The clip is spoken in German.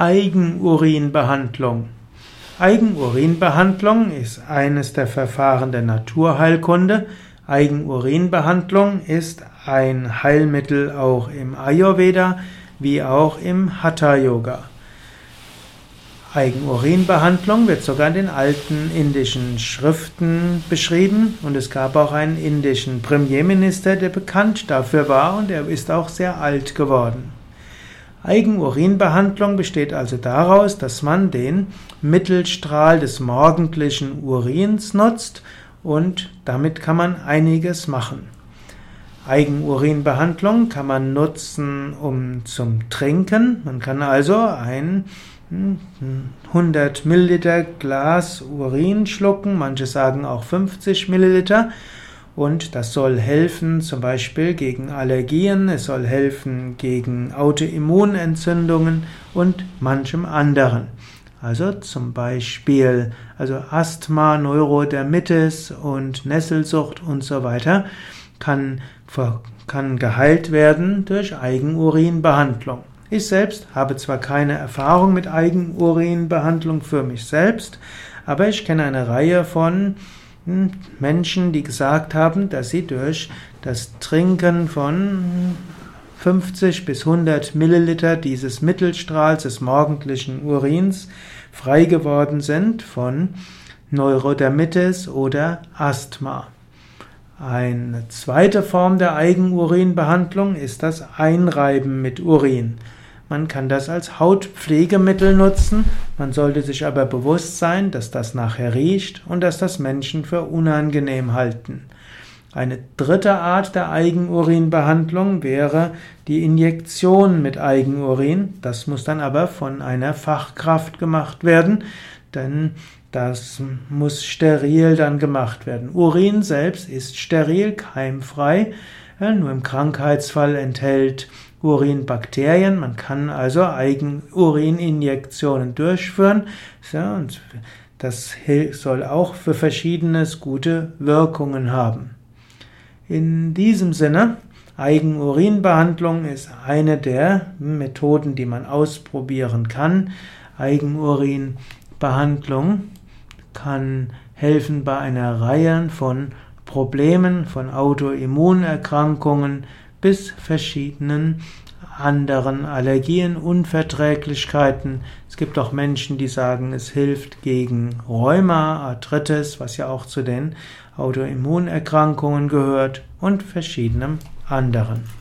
Eigenurinbehandlung. Eigenurinbehandlung ist eines der Verfahren der Naturheilkunde. Eigenurinbehandlung ist ein Heilmittel auch im Ayurveda wie auch im Hatha Yoga. Eigenurinbehandlung wird sogar in den alten indischen Schriften beschrieben und es gab auch einen indischen Premierminister, der bekannt dafür war und er ist auch sehr alt geworden. Eigenurinbehandlung besteht also daraus, dass man den Mittelstrahl des morgendlichen Urins nutzt und damit kann man einiges machen. Eigenurinbehandlung kann man nutzen, um zum Trinken. Man kann also ein 100 Milliliter Glas Urin schlucken, manche sagen auch 50 Milliliter. Und das soll helfen zum Beispiel gegen Allergien, es soll helfen gegen Autoimmunentzündungen und manchem anderen. Also zum Beispiel also Asthma, Neurodermitis und Nesselsucht und so weiter kann, kann geheilt werden durch Eigenurinbehandlung. Ich selbst habe zwar keine Erfahrung mit Eigenurinbehandlung für mich selbst, aber ich kenne eine Reihe von Menschen, die gesagt haben, dass sie durch das Trinken von 50 bis 100 Milliliter dieses Mittelstrahls des morgendlichen Urins frei geworden sind von Neurodermitis oder Asthma. Eine zweite Form der Eigenurinbehandlung ist das Einreiben mit Urin. Man kann das als Hautpflegemittel nutzen, man sollte sich aber bewusst sein, dass das nachher riecht und dass das Menschen für unangenehm halten. Eine dritte Art der Eigenurinbehandlung wäre die Injektion mit Eigenurin. Das muss dann aber von einer Fachkraft gemacht werden, denn das muss steril dann gemacht werden. Urin selbst ist steril, keimfrei, nur im Krankheitsfall enthält Urin Bakterien. Man kann also Eigenurininjektionen durchführen. Und das soll auch für Verschiedenes gute Wirkungen haben. In diesem Sinne, Eigenurinbehandlung ist eine der Methoden, die man ausprobieren kann. Eigenurinbehandlung kann helfen bei einer Reihe von Problemen, von Autoimmunerkrankungen, bis verschiedenen anderen Allergien, Unverträglichkeiten. Es gibt auch Menschen, die sagen, es hilft gegen Rheuma, Arthritis, was ja auch zu den Autoimmunerkrankungen gehört und verschiedenem anderen.